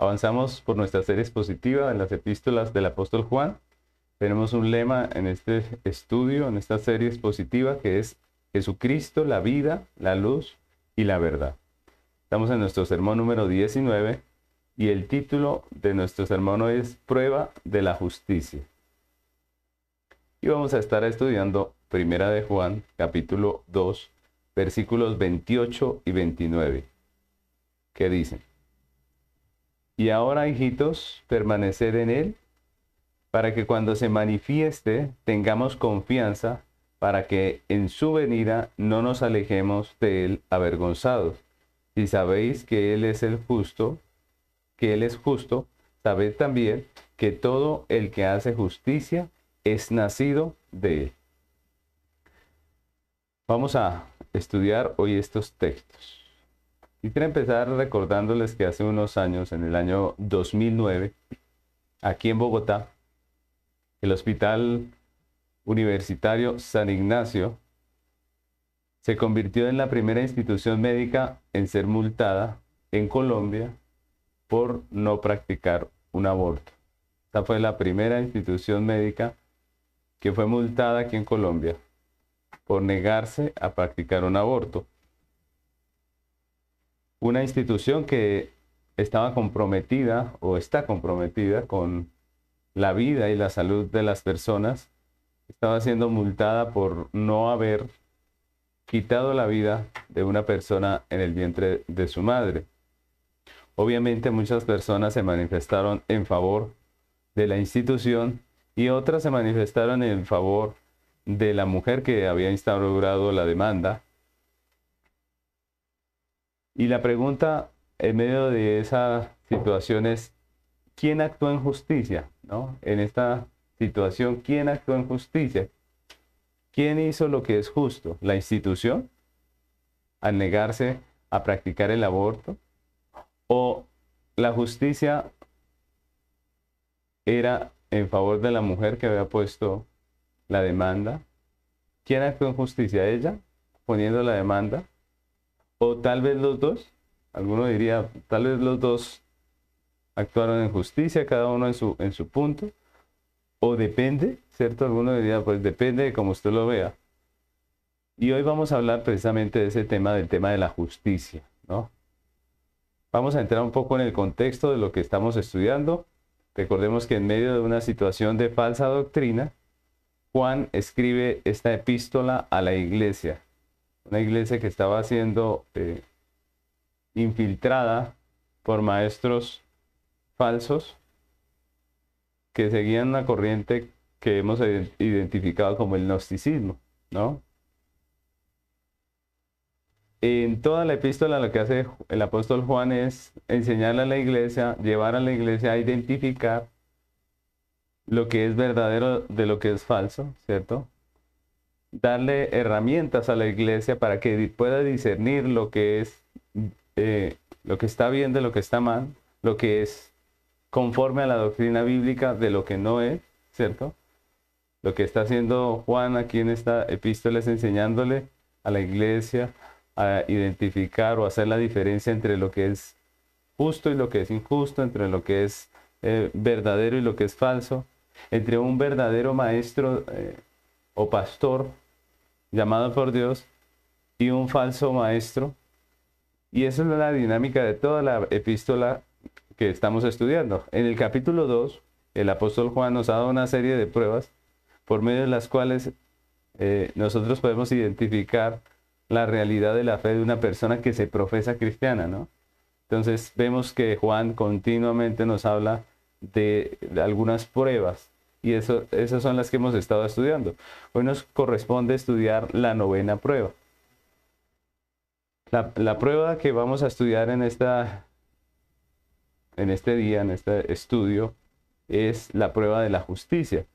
Avanzamos por nuestra serie expositiva en las epístolas del apóstol Juan. Tenemos un lema en este estudio, en esta serie expositiva, que es Jesucristo, la vida, la luz y la verdad. Estamos en nuestro sermón número 19 y el título de nuestro sermón es Prueba de la Justicia. Y vamos a estar estudiando Primera de Juan, capítulo 2, versículos 28 y 29, que dicen, Y ahora, hijitos, permaneced en él, para que cuando se manifieste tengamos confianza, para que en su venida no nos alejemos de él avergonzados. Si sabéis que él es el justo, que Él es justo, sabed también que todo el que hace justicia es nacido de Él. Vamos a estudiar hoy estos textos. Quiero empezar recordándoles que hace unos años, en el año 2009, aquí en Bogotá, el Hospital Universitario San Ignacio se convirtió en la primera institución médica en ser multada en Colombia por no practicar un aborto. Esta fue la primera institución médica que fue multada aquí en Colombia por negarse a practicar un aborto. Una institución que estaba comprometida o está comprometida con la vida y la salud de las personas, estaba siendo multada por no haber quitado la vida de una persona en el vientre de su madre. Obviamente muchas personas se manifestaron en favor de la institución y otras se manifestaron en favor de la mujer que había instaurado la demanda. Y la pregunta en medio de esa situación es, ¿quién actuó en justicia? ¿no? En esta situación, ¿quién actuó en justicia? ¿Quién hizo lo que es justo? ¿La institución? Al negarse a practicar el aborto o la justicia era en favor de la mujer que había puesto la demanda. ¿Quién actuó en justicia? ¿Ella? Poniendo la demanda. O tal vez los dos. Alguno diría, tal vez los dos actuaron en justicia, cada uno en su, en su punto. O depende, ¿cierto? Alguno diría, pues depende de cómo usted lo vea. Y hoy vamos a hablar precisamente de ese tema, del tema de la justicia, ¿no? Vamos a entrar un poco en el contexto de lo que estamos estudiando. Recordemos que en medio de una situación de falsa doctrina, Juan escribe esta epístola a la iglesia, una iglesia que estaba siendo eh, infiltrada por maestros falsos que seguían una corriente que hemos identificado como el gnosticismo, ¿no? en toda la epístola lo que hace el apóstol Juan es enseñarle a la iglesia, llevar a la iglesia a identificar lo que es verdadero de lo que es falso, ¿cierto? Darle herramientas a la iglesia para que pueda discernir lo que es eh, lo que está bien de lo que está mal, lo que es conforme a la doctrina bíblica de lo que no es, ¿cierto? Lo que está haciendo Juan aquí en esta epístola es enseñándole a la iglesia a identificar o hacer la diferencia entre lo que es justo y lo que es injusto, entre lo que es eh, verdadero y lo que es falso, entre un verdadero maestro eh, o pastor llamado por Dios y un falso maestro. Y esa es la dinámica de toda la epístola que estamos estudiando. En el capítulo 2, el apóstol Juan nos ha dado una serie de pruebas por medio de las cuales eh, nosotros podemos identificar la realidad de la fe de una persona que se profesa cristiana, ¿no? Entonces vemos que Juan continuamente nos habla de, algunas pruebas y eso, esas son las que hemos estado estudiando. Hoy nos corresponde estudiar la novena prueba. La, la prueba que vamos a estudiar en, esta, en este día, en este estudio, es la prueba de la justicia.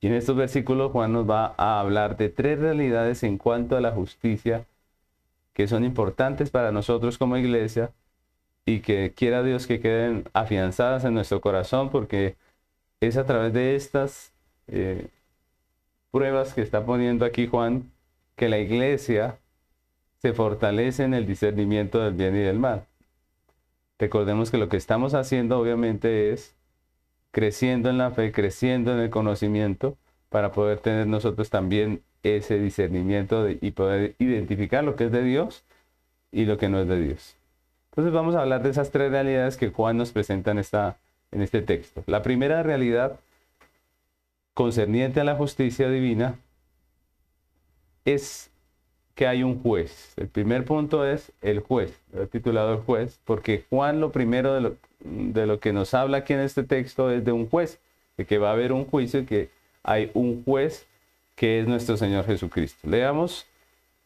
Y en estos versículos Juan nos va a hablar de tres realidades en cuanto a la justicia que son importantes para nosotros como iglesia y que quiera Dios que queden afianzadas en nuestro corazón porque es a través de estas eh, pruebas que está poniendo aquí Juan que la iglesia se fortalece en el discernimiento del bien y del mal. Recordemos que lo que estamos haciendo obviamente es creciendo en la fe, creciendo en el conocimiento, para poder tener nosotros también ese discernimiento y poder identificar lo que es de Dios y lo que no es de Dios. Entonces vamos a hablar de esas tres realidades que Juan nos presenta en, esta, en este texto. La primera realidad concerniente a la justicia divina es que hay un juez. El primer punto es el juez, he titulado el juez, porque Juan lo primero de lo, de lo que nos habla aquí en este texto es de un juez, de que va a haber un juicio y que hay un juez que es nuestro Señor Jesucristo. Leamos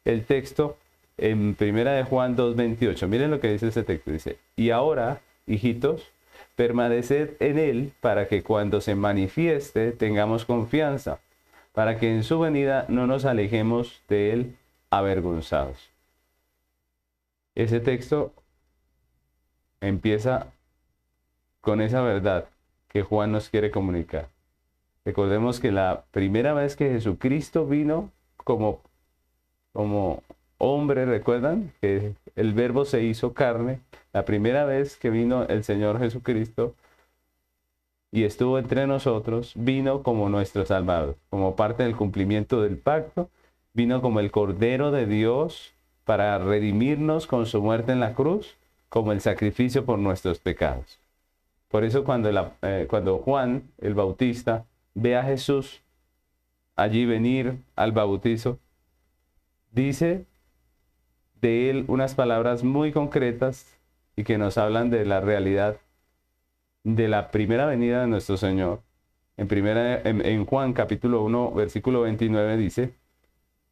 el texto en primera de Juan 2.28. Miren lo que dice ese texto. Dice, y ahora, hijitos, permaneced en Él para que cuando se manifieste tengamos confianza, para que en su venida no nos alejemos de Él avergonzados. Ese texto empieza con esa verdad que Juan nos quiere comunicar. Recordemos que la primera vez que Jesucristo vino como, como hombre, ¿recuerdan? Que el verbo se hizo carne. La primera vez que vino el Señor Jesucristo y estuvo entre nosotros, vino como nuestro Salvador, como parte del cumplimiento del pacto, vino como el Cordero de Dios para redimirnos con su muerte en la cruz, como el sacrificio por nuestros pecados. Por eso cuando, eh, cuando Juan, el Bautista, ve a Jesús allí venir al bautizo, dice de él unas palabras muy concretas y que nos hablan de la realidad de la primera venida de nuestro Señor. En, primera, en, Juan capítulo 1, versículo 29 dice,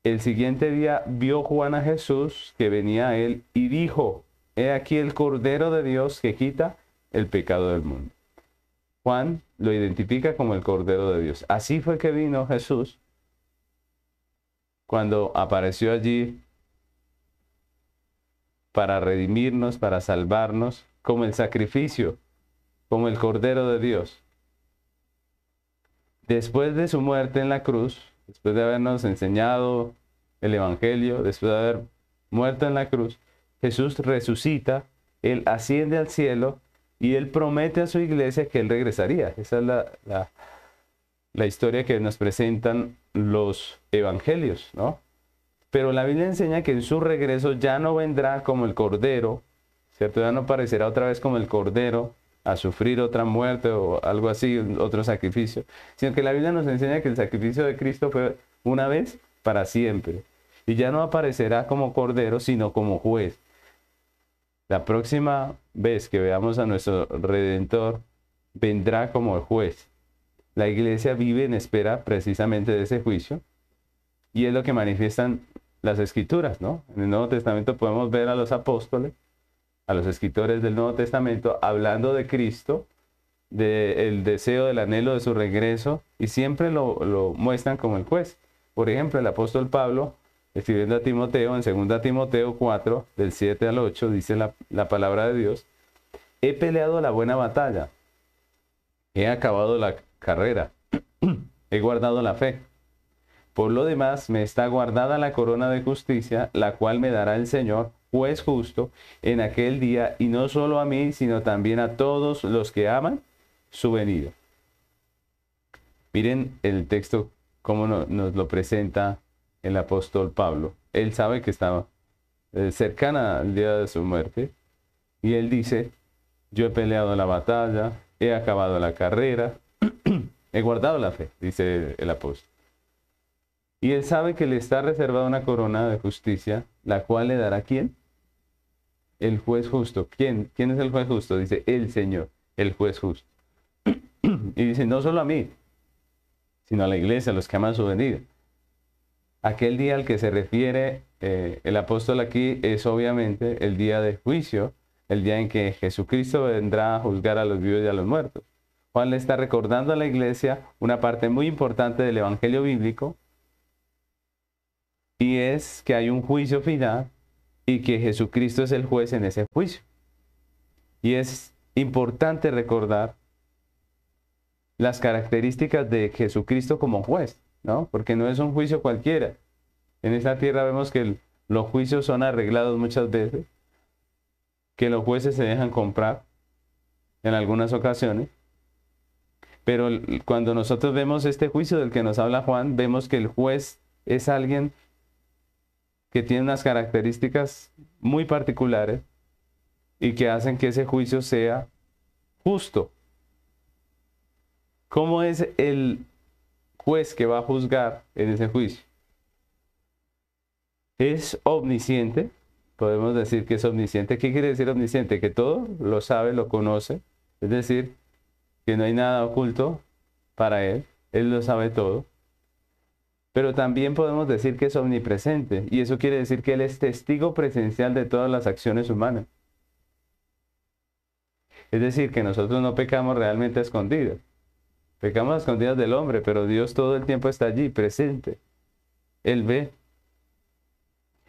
el siguiente día vio Juan a Jesús que venía a él y dijo, he aquí el Cordero de Dios que quita el pecado del mundo. Juan lo identifica como el Cordero de Dios. Así fue que vino Jesús cuando apareció allí para redimirnos, para salvarnos, como el sacrificio, como el Cordero de Dios. Después de su muerte en la cruz, después de habernos enseñado el Evangelio, después de haber muerto en la cruz, Jesús resucita, Él asciende al cielo y Él promete a su iglesia que Él regresaría. Esa es la, la, la historia que nos presentan los evangelios, ¿no? Pero la Biblia enseña que en su regreso ya no vendrá como el cordero, ¿cierto? Ya no aparecerá otra vez como el cordero a sufrir otra muerte o algo así, otro sacrificio, sino que la Biblia nos enseña que el sacrificio de Cristo fue una vez para siempre. Y ya no aparecerá como cordero, sino como juez. La próxima vez que veamos a nuestro Redentor, vendrá como el juez. La iglesia vive en espera precisamente de ese juicio y es lo que manifiestan las escrituras, ¿no? En el Nuevo Testamento podemos ver a los apóstoles, a los escritores del Nuevo Testamento, hablando de Cristo, del deseo, del anhelo de su regreso, y siempre lo, muestran como el juez. Por ejemplo, el apóstol Pablo, escribiendo a Timoteo, en 2 Timoteo 4, del 7 al 8, dice la, la palabra de Dios, he peleado la buena batalla, he acabado la carrera, he guardado la fe. Por lo demás, me está guardada la corona de justicia, la cual me dará el Señor, juez justo, en aquel día, y no solo a mí, sino también a todos los que aman su venida. Miren el texto, cómo nos lo presenta el apóstol Pablo. Él sabe que estaba eh, cercana al día de su muerte, y él dice, yo he peleado la batalla, he acabado la carrera, he guardado la fe, dice el apóstol. Y él sabe que le está reservada una corona de justicia, la cual le dará quién? El juez justo. ¿Quién? ¿Quién es el juez justo? Dice el Señor, el juez justo. y dice, no solo a mí, sino a la iglesia, a los que aman su venida. Aquel día al que se refiere eh, el apóstol aquí es obviamente el día de juicio, el día en que Jesucristo vendrá a juzgar a los vivos y a los muertos. Juan le está recordando a la iglesia una parte muy importante del Evangelio bíblico, y es que hay un juicio final y que Jesucristo es el juez en ese juicio. Y es importante recordar las características de Jesucristo como juez, ¿no? Porque no es un juicio cualquiera. En esta tierra vemos que los juicios son arreglados muchas veces. que los jueces se dejan comprar en algunas ocasiones. Pero cuando nosotros vemos este juicio del que nos habla Juan, vemos que el juez es alguien que tiene unas características muy particulares y que hacen que ese juicio sea justo. ¿Cómo es el juez que va a juzgar en ese juicio? Es omnisciente, podemos decir que es omnisciente. ¿Qué quiere decir omnisciente? Que todo lo sabe, lo conoce, es decir, que no hay nada oculto para él, él lo sabe todo. Pero también podemos decir que es omnipresente, y eso quiere decir que él es testigo presencial de todas las acciones humanas. Es decir, que nosotros no pecamos realmente a escondidas. Pecamos a escondidas del hombre, pero Dios todo el tiempo está allí, presente. Él ve.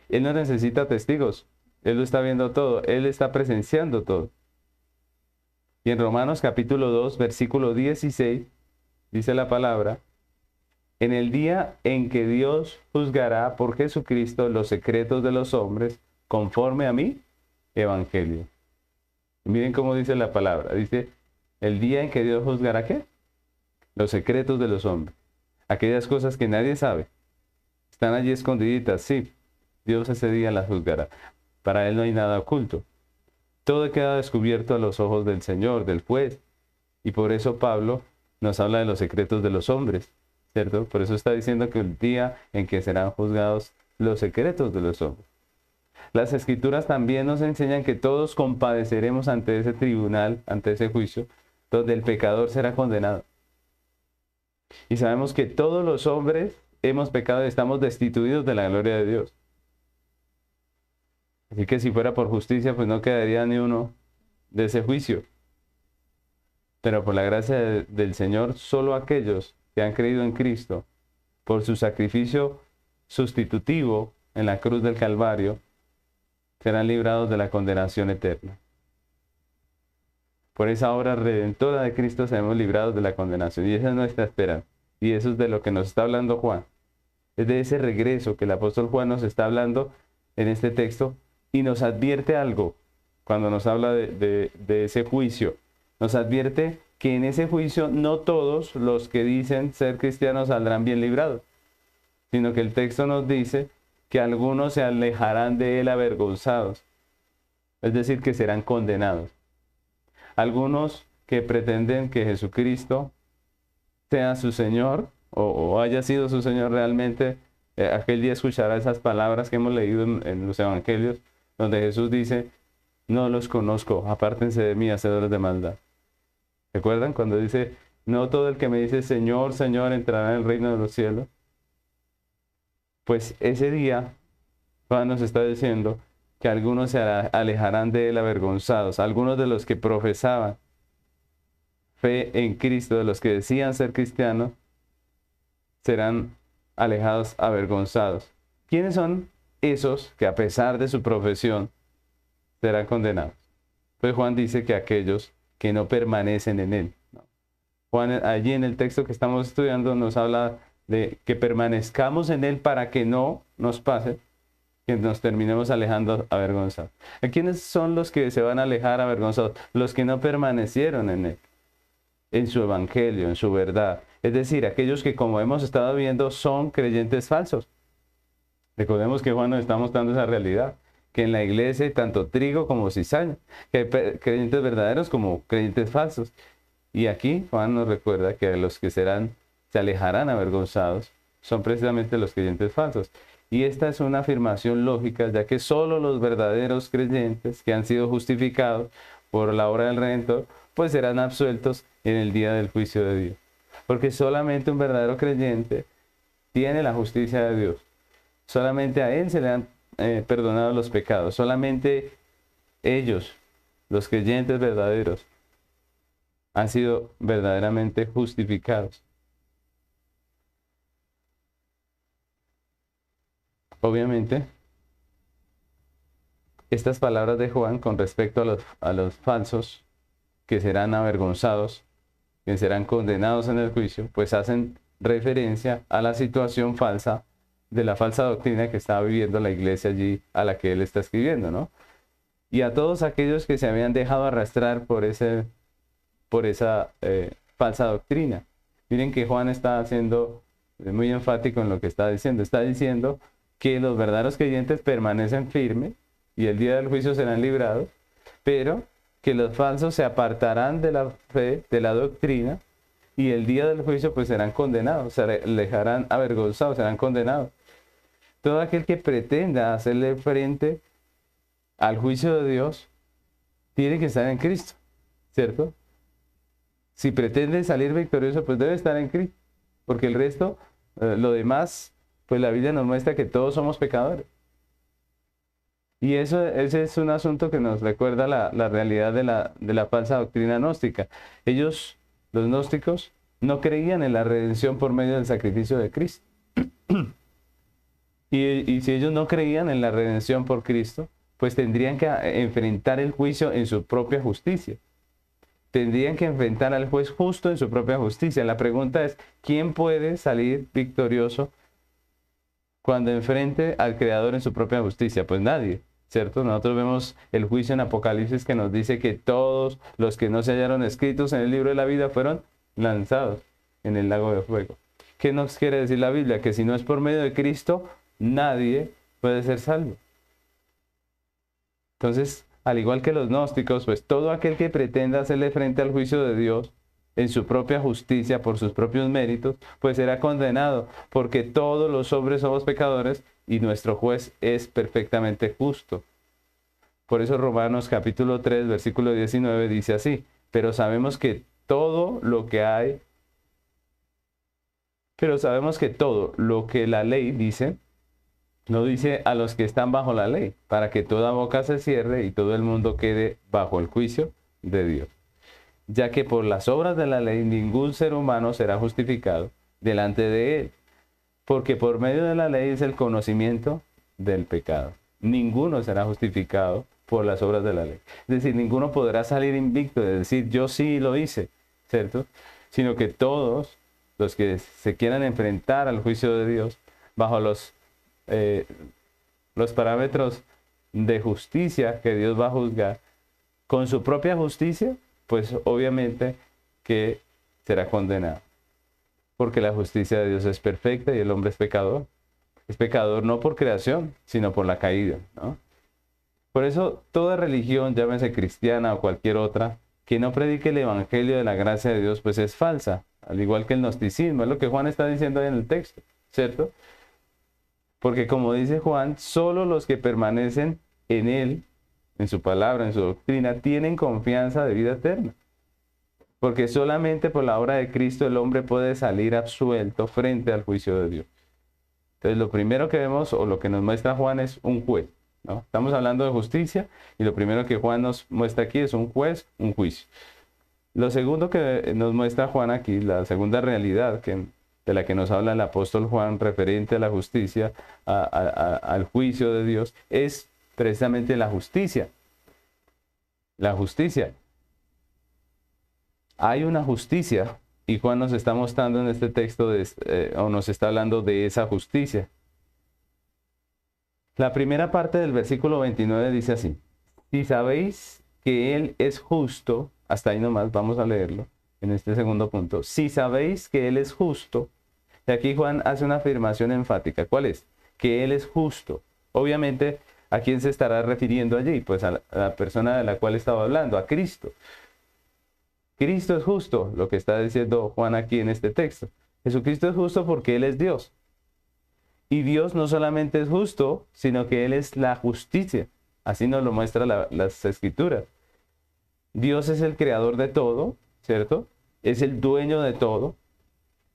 Él no necesita testigos. Él lo está viendo todo. Él está presenciando todo. Y en Romanos capítulo 2, versículo 16, dice la palabra, en el día en que Dios juzgará por Jesucristo los secretos de los hombres, conforme a mi evangelio. miren cómo dice la palabra. Dice, el día en que Dios juzgará qué? Los secretos de los hombres. Aquellas cosas que nadie sabe. Están allí escondiditas, sí. Dios ese día las juzgará. Para Él no hay nada oculto. Todo queda descubierto a los ojos del Señor, del juez. Y por eso Pablo nos habla de los secretos de los hombres. Por eso está diciendo que el día en que serán juzgados los secretos de los hombres. Las escrituras también nos enseñan que todos compadeceremos ante ese tribunal, ante ese juicio, donde el pecador será condenado. Y sabemos que todos los hombres hemos pecado y estamos destituidos de la gloria de Dios. Así que si fuera por justicia, pues no quedaría ni uno de ese juicio. Pero por la gracia del Señor, solo aquellos que han creído en Cristo por su sacrificio sustitutivo en la cruz del Calvario, serán librados de la condenación eterna. Por esa obra redentora de Cristo seremos librados de la condenación. Y esa es nuestra espera. Y eso es de lo que nos está hablando Juan. Es de ese regreso que el apóstol Juan nos está hablando en este texto y nos advierte algo cuando nos habla de ese juicio. Nos advierte que en ese juicio no todos los que dicen ser cristianos saldrán bien librados, sino que el texto nos dice que algunos se alejarán de él avergonzados, es decir, que serán condenados. Algunos que pretenden que Jesucristo sea su Señor o, haya sido su Señor realmente, eh, aquel día escuchará esas palabras que hemos leído en los Evangelios, donde Jesús dice, no los conozco, apártense de mí, hacedores de maldad. ¿Recuerdan cuando dice, no todo el que me dice Señor, Señor entrará en el reino de los cielos? Pues ese día Juan nos está diciendo que algunos se alejarán de él avergonzados, algunos de los que profesaban fe en Cristo, de los que decían ser cristianos, serán alejados avergonzados. ¿Quiénes son esos que a pesar de su profesión serán condenados? Pues Juan dice que aquellos que no permanecen en él. Juan, allí en el texto que estamos estudiando nos habla de que permanezcamos en él para que no nos pase que nos terminemos alejando avergonzados. ¿Quiénes son los que se van a alejar avergonzados? Los que no permanecieron en él, en su evangelio, en su verdad. Es decir, aquellos que como hemos estado viendo son creyentes falsos. Recordemos que Juan nos está mostrando esa realidad que en la iglesia hay tanto trigo como cizaña, que hay creyentes verdaderos como creyentes falsos. Y aquí Juan nos recuerda que los que serán, se alejarán avergonzados, son precisamente los creyentes falsos. Y esta es una afirmación lógica, ya que solo los verdaderos creyentes que han sido justificados por la obra del Redentor, pues serán absueltos en el día del juicio de Dios. Porque solamente un verdadero creyente tiene la justicia de Dios. Solamente a Él se le han eh, perdonados los pecados. Solamente ellos, los creyentes verdaderos, han sido verdaderamente justificados. Obviamente, estas palabras de Juan con respecto a los, a los falsos que serán avergonzados, que serán condenados en el juicio, pues hacen referencia a la situación falsa de la falsa doctrina que estaba viviendo la iglesia allí a la que él está escribiendo, ¿no? y a todos aquellos que se habían dejado arrastrar por, ese, por esa eh, falsa doctrina. Miren que Juan está haciendo muy enfático en lo que está diciendo. Está diciendo que los verdaderos creyentes permanecen firmes y el día del juicio serán librados, pero que los falsos se apartarán de la fe, de la doctrina, y el día del juicio pues serán condenados, se dejarán avergonzados, serán condenados. Todo aquel que pretenda hacerle frente al juicio de Dios tiene que estar en Cristo, ¿cierto? Si pretende salir victorioso, pues debe estar en Cristo, porque el resto, eh, lo demás, pues la Biblia nos muestra que todos somos pecadores. Y eso, ese es un asunto que nos recuerda la, realidad de la, de la, falsa doctrina gnóstica. Ellos, los gnósticos, no creían en la redención por medio del sacrificio de Cristo. y, si ellos no creían en la redención por Cristo, pues tendrían que enfrentar el juicio en su propia justicia. Tendrían que enfrentar al juez justo en su propia justicia. La pregunta es, ¿quién puede salir victorioso cuando enfrente al Creador en su propia justicia? Pues nadie, ¿cierto? Nosotros vemos el juicio en Apocalipsis que nos dice que todos los que no se hallaron escritos en el libro de la vida fueron lanzados en el lago de fuego. ¿Qué nos quiere decir la Biblia? Que si no es por medio de Cristo, nadie puede ser salvo. Entonces, al igual que los gnósticos, pues todo aquel que pretenda hacerle frente al juicio de Dios en su propia justicia, por sus propios méritos, pues será condenado, porque todos los hombres somos pecadores y nuestro juez es perfectamente justo. Por eso Romanos capítulo 3, versículo 19 dice así, pero sabemos que todo lo que hay, pero sabemos que todo lo que la ley dice, no dice a los que están bajo la ley, para que toda boca se cierre y todo el mundo quede bajo el juicio de Dios ya que por las obras de la ley ningún ser humano será justificado delante de él, porque por medio de la ley es el conocimiento del pecado. Ninguno será justificado por las obras de la ley. Es decir, ninguno podrá salir invicto de decir yo sí lo hice, ¿cierto? Sino que todos los que se quieran enfrentar al juicio de Dios bajo los, eh, los parámetros de justicia que Dios va a juzgar, con su propia justicia pues obviamente que será condenado. Porque la justicia de Dios es perfecta y el hombre es pecador. Es pecador no por creación, sino por la caída. Por eso toda religión, llámese cristiana o cualquier otra, que no predique el evangelio de la gracia de Dios, pues es falsa. Al igual que el gnosticismo, es lo que Juan está diciendo ahí en el texto, ¿cierto? Porque como dice Juan, solo los que permanecen en él en su palabra, en su doctrina, tienen confianza de vida eterna. Porque solamente por la obra de Cristo el hombre puede salir absuelto frente al juicio de Dios. Entonces lo primero que vemos o lo que nos muestra Juan es un juez. ¿no? Estamos hablando de justicia y lo primero que Juan nos muestra aquí es un juez, un juicio. Lo segundo que nos muestra Juan aquí, la segunda realidad que, de la que nos habla el apóstol Juan referente a la justicia, al juicio de Dios, es precisamente la justicia. La justicia. Hay una justicia y Juan nos está mostrando en este texto eh, o nos está hablando de esa justicia. La primera parte del versículo 29 dice así, si sabéis que Él es justo, hasta ahí nomás vamos a leerlo en este segundo punto, si sabéis que Él es justo, y aquí Juan hace una afirmación enfática, ¿cuál es? Que Él es justo. Obviamente ¿A quién se estará refiriendo allí? Pues a la, persona de la cual estaba hablando, a Cristo. Cristo es justo, lo que está diciendo Juan aquí en este texto. Jesucristo es justo porque Él es Dios. Y Dios no solamente es justo, sino que Él es la justicia. Así nos lo muestra las escrituras. Dios es el creador de todo, ¿cierto? Es el dueño de todo.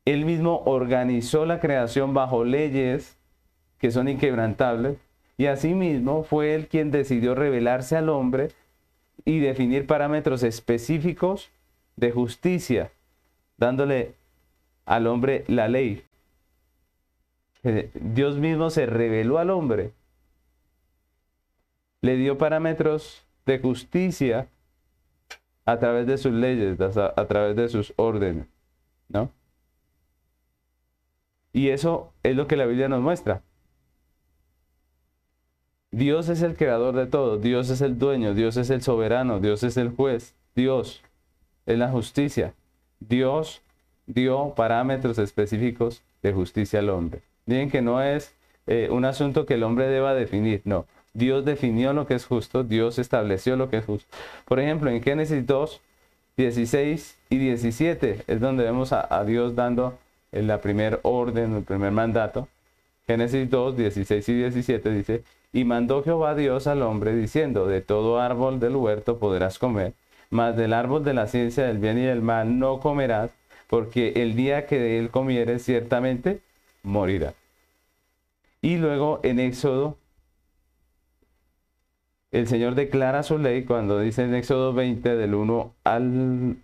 Él mismo organizó la creación bajo leyes que son inquebrantables y asimismo fue él quien decidió revelarse al hombre y definir parámetros específicos de justicia, dándole al hombre la ley. Eh, Dios mismo se reveló al hombre, le dio parámetros de justicia a través de sus leyes, a, través de sus órdenes, ¿no? Y eso es lo que la Biblia nos muestra. Dios es el creador de todo, Dios es el dueño, Dios es el soberano, Dios es el juez, Dios es la justicia. Dios dio parámetros específicos de justicia al hombre. Miren que no es eh, un asunto que el hombre deba definir, no. Dios definió lo que es justo, Dios estableció lo que es justo. Por ejemplo, en Génesis 2, 16 y 17 es donde vemos a, Dios dando la primer orden, el primer mandato. Génesis 2, 16 y 17 dice, y mandó Jehová Dios al hombre diciendo, de todo árbol del huerto podrás comer, mas del árbol de la ciencia del bien y del mal no comerás, porque el día que de él comieres ciertamente morirá. Y luego en Éxodo, el Señor declara su ley cuando dice en Éxodo 20 del 1 al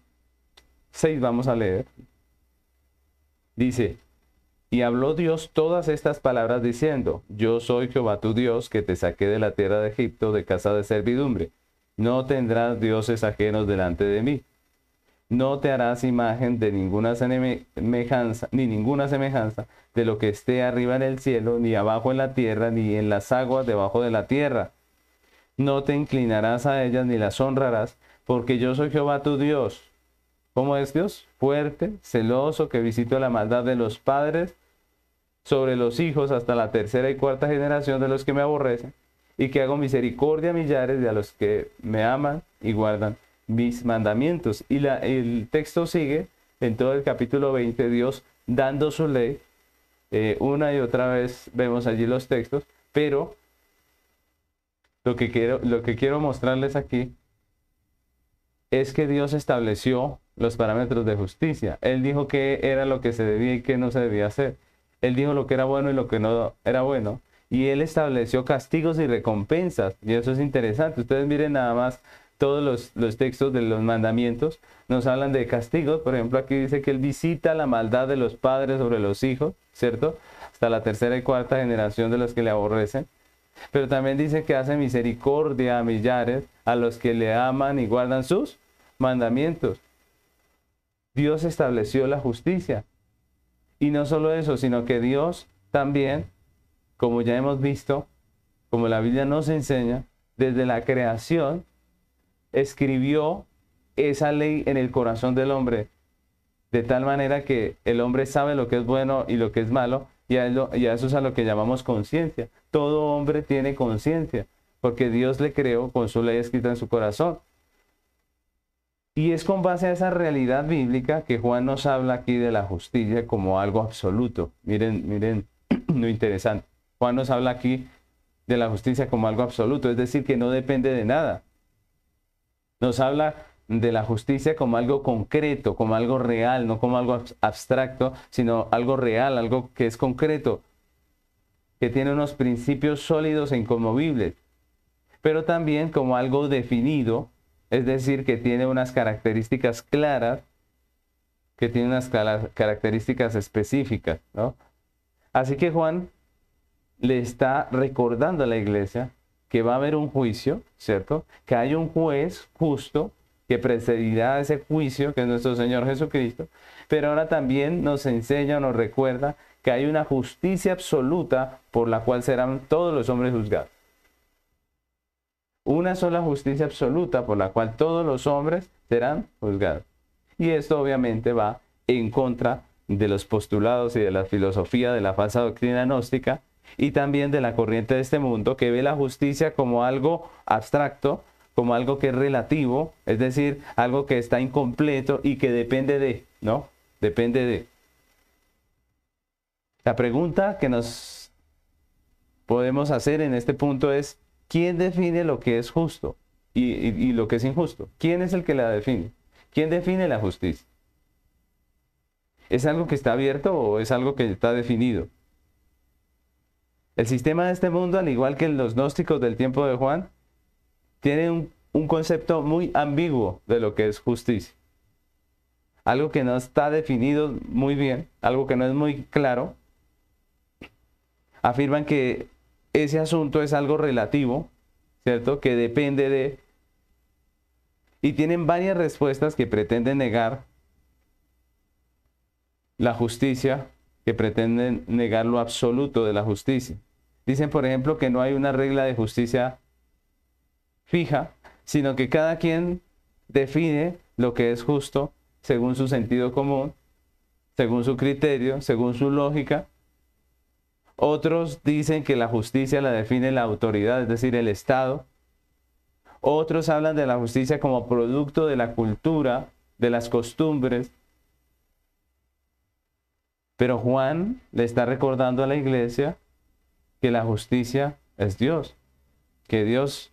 6, vamos a leer. Dice, y habló Dios todas estas palabras diciendo, yo soy Jehová tu Dios que te saqué de la tierra de Egipto de casa de servidumbre. No tendrás dioses ajenos delante de mí. No te harás imagen de ninguna semejanza, ni ninguna semejanza de lo que esté arriba en el cielo, ni abajo en la tierra, ni en las aguas debajo de la tierra. No te inclinarás a ellas ni las honrarás, porque yo soy Jehová tu Dios. ¿Cómo es Dios? Fuerte, celoso, que visito la maldad de los padres sobre los hijos hasta la tercera y cuarta generación de los que me aborrecen, y que hago misericordia a millares de a los que me aman y guardan mis mandamientos. Y la, el texto sigue en todo el capítulo 20, Dios dando su ley. Eh, una y otra vez vemos allí los textos, pero lo que quiero, lo que quiero mostrarles aquí es que Dios estableció los parámetros de justicia. Él dijo que era lo que se debía y que no se debía hacer. Él dijo lo que era bueno y lo que no era bueno y él estableció castigos y recompensas. Y eso es interesante. Ustedes miren nada más todos los, textos de los mandamientos. Nos hablan de castigos. Por ejemplo, aquí dice que él visita la maldad de los padres sobre los hijos, ¿cierto? Hasta la tercera y cuarta generación de los que le aborrecen. Pero también dice que hace misericordia a millares, a los que le aman y guardan sus mandamientos. Dios estableció la justicia. Y no solo eso, sino que Dios también como ya hemos visto, como la Biblia nos enseña, desde la creación escribió esa ley en el corazón del hombre, de tal manera que el hombre sabe lo que es bueno y lo que es malo, y a, eso es a lo que llamamos conciencia. Todo hombre tiene conciencia, porque Dios le creó con su ley escrita en su corazón. Y es con base a esa realidad bíblica que Juan nos habla aquí de la justicia como algo absoluto. Miren, miren lo interesante. Juan nos habla aquí de la justicia como algo absoluto, es decir, que no depende de nada. Nos habla de la justicia como algo concreto, como algo real, no como algo abstracto, sino algo real, algo que es concreto, que tiene unos principios sólidos e inconmovibles, pero también como algo definido, es decir, que tiene unas características claras, que tiene unas características específicas, ¿no? Así que Juan le está recordando a la iglesia que va a haber un juicio, ¿cierto? Que hay un juez justo que precedirá ese juicio, que es nuestro Señor Jesucristo, pero ahora también nos enseña, nos recuerda que hay una justicia absoluta por la cual serán todos los hombres juzgados. Una sola justicia absoluta por la cual todos los hombres serán juzgados. Y esto obviamente va en contra de los postulados y de la filosofía de la falsa doctrina gnóstica, y también de la corriente de este mundo que ve la justicia como algo abstracto, como algo que es relativo, es decir, algo que está incompleto y que depende de, ¿no? Depende de. La pregunta que nos podemos hacer en este punto es, ¿quién define lo que es justo y, lo que es injusto? ¿Quién es el que la define? ¿Quién define la justicia? ¿Es algo que está abierto o es algo que está definido? El sistema de este mundo, al igual que los gnósticos del tiempo de Juan, tiene un, concepto muy ambiguo de lo que es justicia. Algo que no está definido muy bien, algo que no es muy claro. Afirman que ese asunto es algo relativo, ¿cierto? Que depende de... Y tienen varias respuestas que pretenden negar la justicia, que pretenden negar lo absoluto de la justicia. Dicen, por ejemplo, que no hay una regla de justicia fija, sino que cada quien define lo que es justo según su sentido común, según su criterio, según su lógica. Otros dicen que la justicia la define la autoridad, es decir, el Estado. Otros hablan de la justicia como producto de la cultura, de las costumbres. Pero Juan le está recordando a la iglesia que la justicia es Dios, que Dios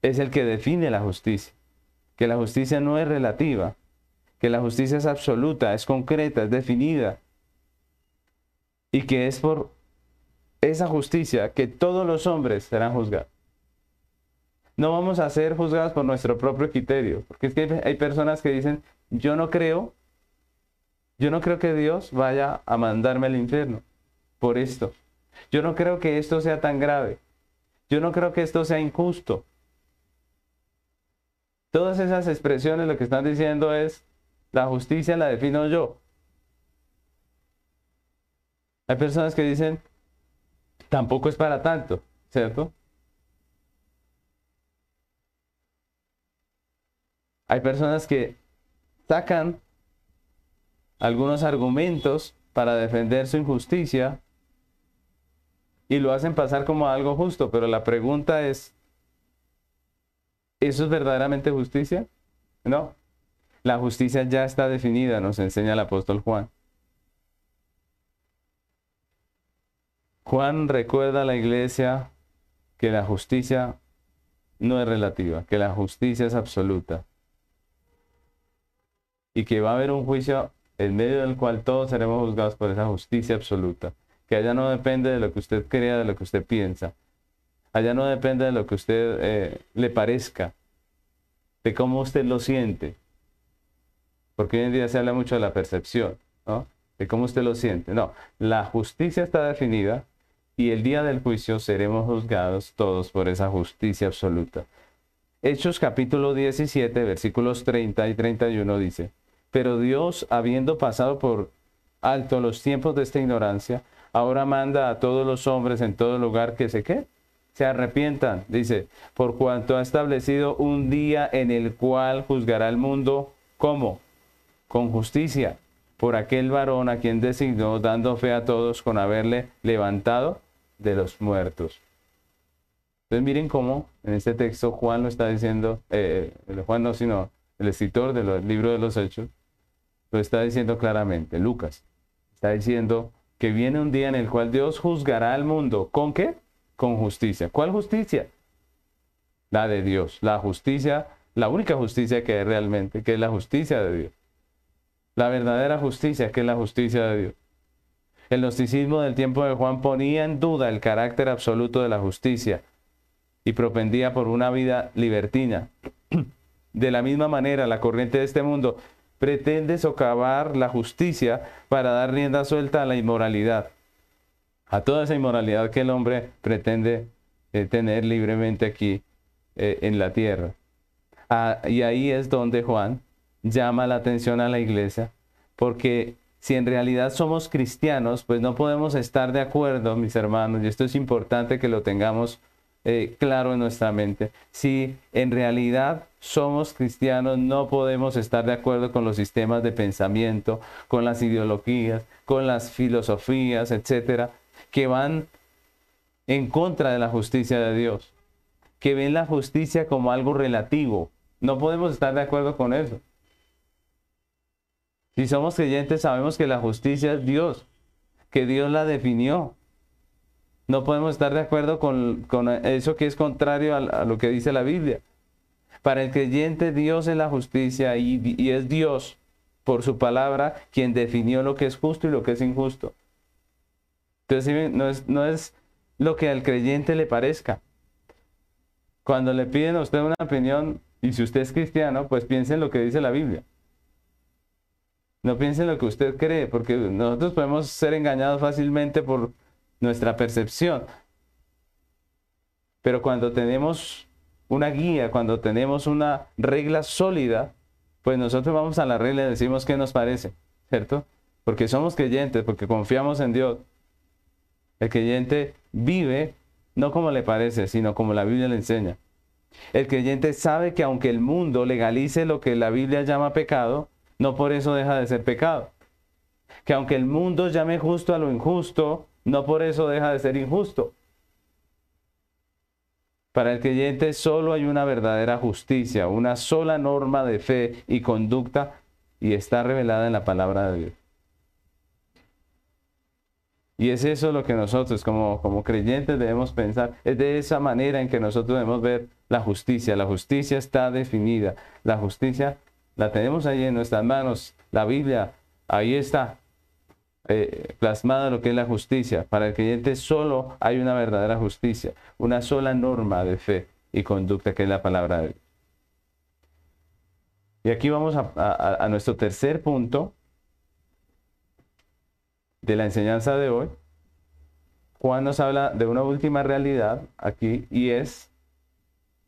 es el que define la justicia, que la justicia no es relativa, que la justicia es absoluta, es concreta, es definida, y que es por esa justicia que todos los hombres serán juzgados. No vamos a ser juzgados por nuestro propio criterio, porque es que hay personas que dicen, yo no creo, yo no creo que Dios vaya a mandarme al infierno por esto. Yo no creo que esto sea tan grave. Yo no creo que esto sea injusto. Todas esas expresiones lo que están diciendo es, la justicia la defino yo. Hay personas que dicen, tampoco es para tanto, ¿cierto? Hay personas que sacan algunos argumentos para defender su injusticia y lo hacen pasar como algo justo, pero la pregunta es, ¿eso es verdaderamente justicia? No. La justicia ya está definida, nos enseña el apóstol Juan. Juan recuerda a la iglesia que la justicia no es relativa, que la justicia es absoluta y que va a haber un juicio en medio del cual todos seremos juzgados por esa justicia absoluta que allá no depende de lo que usted crea, de lo que usted piensa. Allá no depende de lo que usted eh, le parezca, de cómo usted lo siente. Porque hoy en día se habla mucho de la percepción, ¿no? De cómo usted lo siente. No, la justicia está definida y el día del juicio seremos juzgados todos por esa justicia absoluta. Hechos capítulo 17, versículos 30 y 31 dice, pero Dios, habiendo pasado por alto los tiempos de esta ignorancia, ahora manda a todos los hombres en todo lugar que se qué? Se arrepientan, dice, por cuanto ha establecido un día en el cual juzgará el mundo, ¿cómo? Con justicia, por aquel varón a quien designó, dando fe a todos con haberle levantado de los muertos. Entonces miren cómo en este texto Juan lo está diciendo, eh, Juan no, sino el escritor del libro de los Hechos, lo está diciendo claramente, Lucas, está diciendo que viene un día en el cual Dios juzgará al mundo. ¿Con qué? Con justicia. ¿Cuál justicia? La de Dios. La justicia, la única justicia que hay realmente, que es la justicia de Dios. La verdadera justicia, que es la justicia de Dios. El gnosticismo del tiempo de Juan ponía en duda el carácter absoluto de la justicia y propendía por una vida libertina. De la misma manera, la corriente de este mundo pretende socavar la justicia para dar rienda suelta a la inmoralidad, a toda esa inmoralidad que el hombre pretende eh, tener libremente aquí eh, en la tierra. Ah, y ahí es donde Juan llama la atención a la iglesia, porque si en realidad somos cristianos, pues no podemos estar de acuerdo, mis hermanos, y esto es importante que lo tengamos eh, claro en nuestra mente. Si en realidad somos cristianos, no podemos estar de acuerdo con los sistemas de pensamiento, con las ideologías, con las filosofías, etcétera, que van en contra de la justicia de Dios, que ven la justicia como algo relativo. No podemos estar de acuerdo con eso. Si somos creyentes, sabemos que la justicia es Dios, que Dios la definió, no podemos estar de acuerdo con, eso que es contrario a, lo que dice la Biblia. Para el creyente Dios es la justicia y, es Dios por su palabra quien definió lo que es justo y lo que es injusto. Entonces no es, no es lo que al creyente le parezca. Cuando le piden a usted una opinión, y si usted es cristiano, pues piense en lo que dice la Biblia. No piense en lo que usted cree, porque nosotros podemos ser engañados fácilmente por nuestra percepción. Pero cuando tenemos una guía, cuando tenemos una regla sólida, pues nosotros vamos a la regla y decimos qué nos parece, ¿cierto? Porque somos creyentes, porque confiamos en Dios. El creyente vive no como le parece, sino como la Biblia le enseña. El creyente sabe que aunque el mundo legalice lo que la Biblia llama pecado, no por eso deja de ser pecado. Que aunque el mundo llame justo a lo injusto, no por eso deja de ser injusto. Para el creyente solo hay una verdadera justicia, una sola norma de fe y conducta y está revelada en la palabra de Dios. Y es eso lo que nosotros como, como creyentes debemos pensar. Es de esa manera en que nosotros debemos ver la justicia. La justicia está definida. La justicia la tenemos ahí en nuestras manos. La Biblia, ahí está eh, plasmada lo que es la justicia. Para el creyente solo hay una verdadera justicia, una sola norma de fe y conducta que es la palabra de Dios. Y aquí vamos a nuestro tercer punto, de la enseñanza de hoy, Juan nos habla de una última realidad aquí y es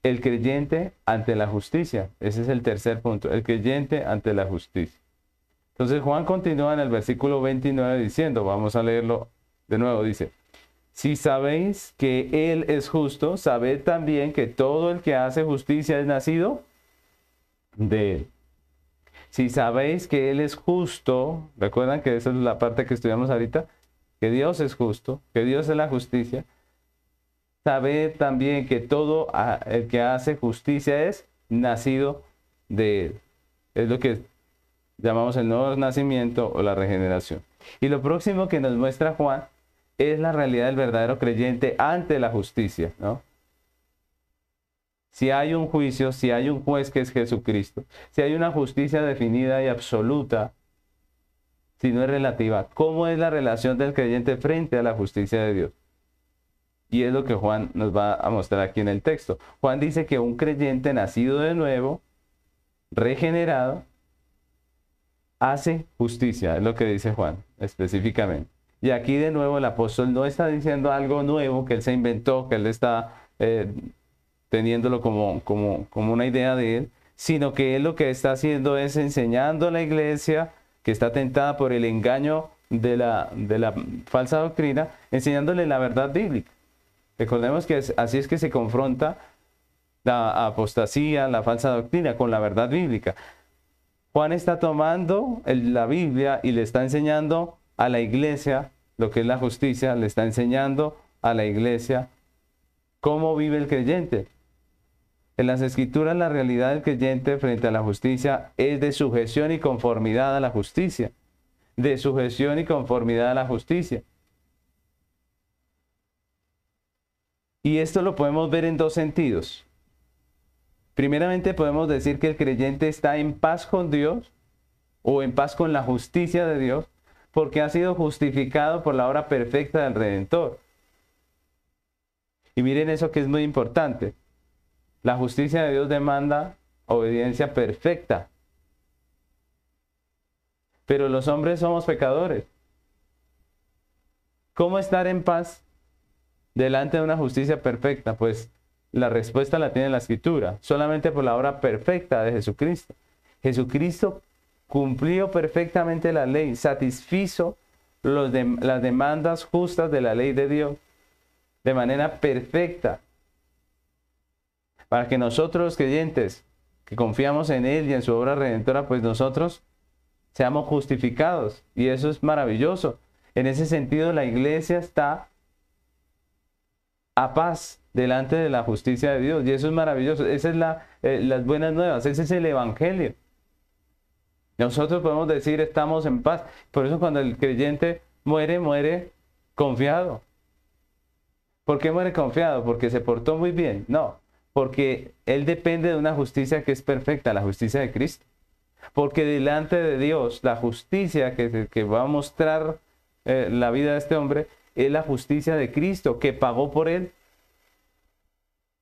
el creyente ante la justicia. Ese es el tercer punto, el creyente ante la justicia. Entonces Juan continúa en el versículo 29 diciendo, vamos a leerlo de nuevo, dice, si sabéis que Él es justo, sabed también que todo el que hace justicia es nacido de Él. Si sabéis que Él es justo, recuerdan que esa es la parte que estudiamos ahorita, que Dios es justo, que Dios es la justicia. Sabed también que todo el que hace justicia es nacido de Él. Es lo que llamamos el nuevo nacimiento o la regeneración. Y lo próximo que nos muestra Juan es la realidad del verdadero creyente ante la justicia, ¿no? si hay un juicio, si hay un juez que es Jesucristo, si hay una justicia definida y absoluta, si no es relativa, ¿cómo es la relación del creyente frente a la justicia de Dios? Y es lo que Juan nos va a mostrar aquí en el texto. Juan dice que un creyente nacido de nuevo, regenerado, hace justicia, es lo que dice Juan específicamente. Y aquí de nuevo el apóstol no está diciendo algo nuevo que él se inventó, que él está eh, teniéndolo como, como, como una idea de él, sino que él lo que está haciendo es enseñando a la iglesia que está tentada por el engaño de la, de la falsa doctrina, enseñándole la verdad bíblica. Recordemos que así es que se confronta la apostasía, la falsa doctrina con la verdad bíblica. Juan está tomando la Biblia y le está enseñando a la iglesia lo que es la justicia, le está enseñando a la iglesia cómo vive el creyente. En las escrituras la realidad del creyente frente a la justicia es de sujeción y conformidad a la justicia. De sujeción y conformidad a la justicia. Y esto lo podemos ver en dos sentidos. Primeramente podemos decir que el creyente está en paz con Dios o en paz con la justicia de Dios porque ha sido justificado por la obra perfecta del Redentor. Y miren eso que es muy importante. La justicia de Dios demanda obediencia perfecta. Pero los hombres somos pecadores. ¿Cómo estar en paz delante de una justicia perfecta? Pues la respuesta la tiene la escritura, solamente por la obra perfecta de Jesucristo. Jesucristo cumplió perfectamente la ley, satisfizo los las demandas justas de la ley de Dios de manera perfecta para que nosotros los creyentes que confiamos en Él y en su obra redentora, pues nosotros seamos justificados. Y eso es maravilloso. En ese sentido, la iglesia está a paz delante de la justicia de Dios. Y eso es maravilloso. Esas es la, eh, las buenas nuevas. Ese es el Evangelio. Nosotros podemos decir estamos en paz. Por eso cuando el creyente muere, muere confiado. ¿Por qué muere confiado? Porque se portó muy bien. No, porque Él depende de una justicia que es perfecta, la justicia de Cristo. Porque delante de Dios, la justicia que, que va a mostrar eh, la vida de este hombre es la justicia de Cristo, que pagó por Él,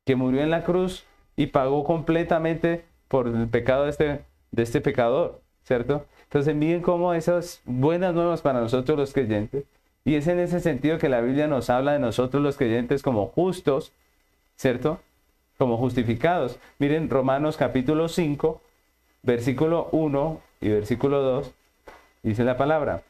que murió en la cruz y pagó completamente por el pecado de este, de este pecador, ¿cierto? Entonces miren cómo esas buenas nuevas para nosotros los creyentes, y es en ese sentido que la Biblia nos habla de nosotros los creyentes como justos, ¿cierto? como justificados. Miren Romanos capítulo 5, versículo 1 y versículo 2, dice la palabra,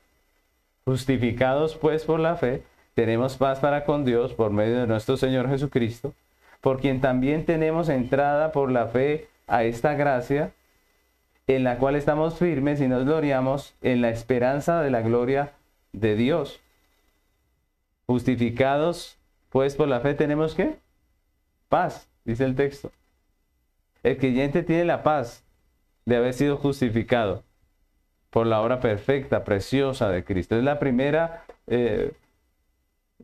justificados pues por la fe, tenemos paz para con Dios por medio de nuestro Señor Jesucristo, por quien también tenemos entrada por la fe a esta gracia, en la cual estamos firmes y nos gloriamos en la esperanza de la gloria de Dios. Justificados, pues por la fe tenemos que paz, dice el texto. El creyente tiene la paz de haber sido justificado por la obra perfecta, preciosa de Cristo. Es la primera, eh,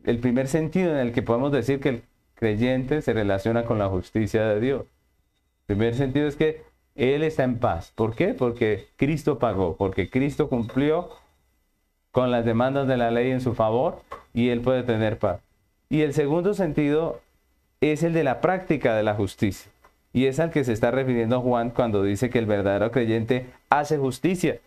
el primer sentido en el que podemos decir que el creyente se relaciona con la justicia de Dios. El primer sentido es que Él está en paz. ¿Por qué? Porque Cristo pagó, porque Cristo cumplió con las demandas de la ley en su favor y Él puede tener paz. Y el segundo sentido es el de la práctica de la justicia. Y es al que se está refiriendo Juan cuando dice que el verdadero creyente hace justicia.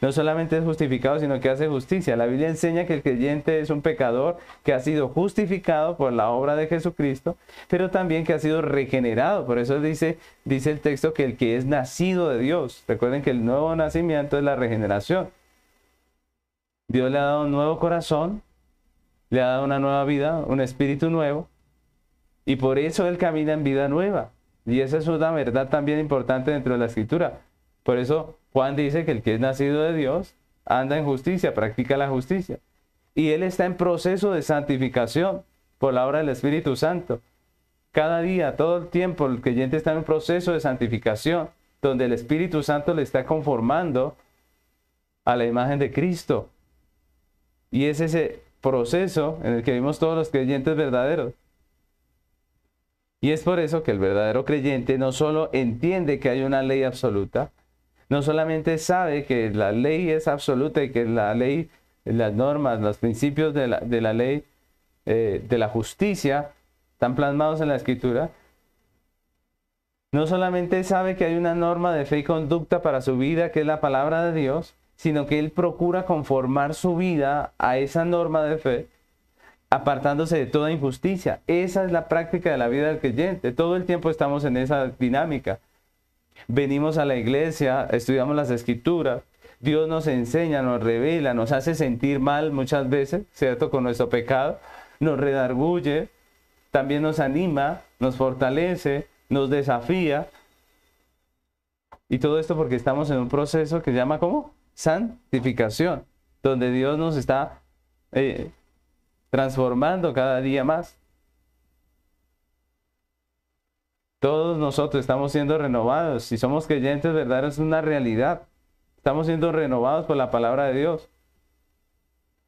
No solamente es justificado, sino que hace justicia. La Biblia enseña que el creyente es un pecador que ha sido justificado por la obra de Jesucristo, pero también que ha sido regenerado. Por eso dice, dice el texto que el que es nacido de Dios. Recuerden que el nuevo nacimiento es la regeneración. Dios le ha dado un nuevo corazón, le ha dado una nueva vida, un espíritu nuevo, y por eso él camina en vida nueva. Y esa es una verdad también importante dentro de la escritura. Por eso Juan dice que el que es nacido de Dios anda en justicia, practica la justicia. Y él está en proceso de santificación por la obra del Espíritu Santo. Cada día, todo el tiempo, el creyente está en un proceso de santificación, donde el Espíritu Santo le está conformando a la imagen de Cristo. Y es ese proceso en el que vimos todos los creyentes verdaderos. Y es por eso que el verdadero creyente no solo entiende que hay una ley absoluta, no solamente sabe que la ley es absoluta y que la ley, las normas, los principios de la, ley, eh, de la justicia, están plasmados en la escritura, no solamente sabe que hay una norma de fe y conducta para su vida, que es la palabra de Dios, sino que él procura conformar su vida a esa norma de fe apartándose de toda injusticia. Esa es la práctica de la vida del creyente. Todo el tiempo estamos en esa dinámica. Venimos a la iglesia, estudiamos las escrituras, Dios nos enseña, nos revela, nos hace sentir mal muchas veces, ¿cierto? Con nuestro pecado, nos redarguye, también nos anima, nos fortalece, nos desafía. Y todo esto porque estamos en un proceso que se llama ¿cómo? Santificación, donde Dios nos está eh, transformando cada día más. Todos nosotros estamos siendo renovados. Si somos creyentes, verdad, es una realidad. Estamos siendo renovados por la palabra de Dios.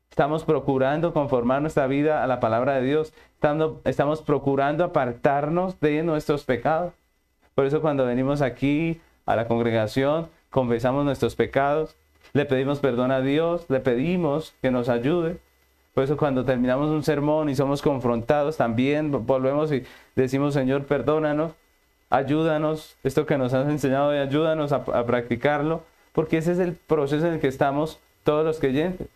Estamos procurando conformar nuestra vida a la palabra de Dios. Estamos, estamos procurando apartarnos de nuestros pecados. Por eso cuando venimos aquí a la congregación, confesamos nuestros pecados, le pedimos perdón a Dios, le pedimos que nos ayude. Por eso cuando terminamos un sermón y somos confrontados, también volvemos y decimos, Señor, perdónanos, ayúdanos, esto que nos has enseñado y ayúdanos a, practicarlo, porque ese es el proceso en el que estamos todos los creyentes.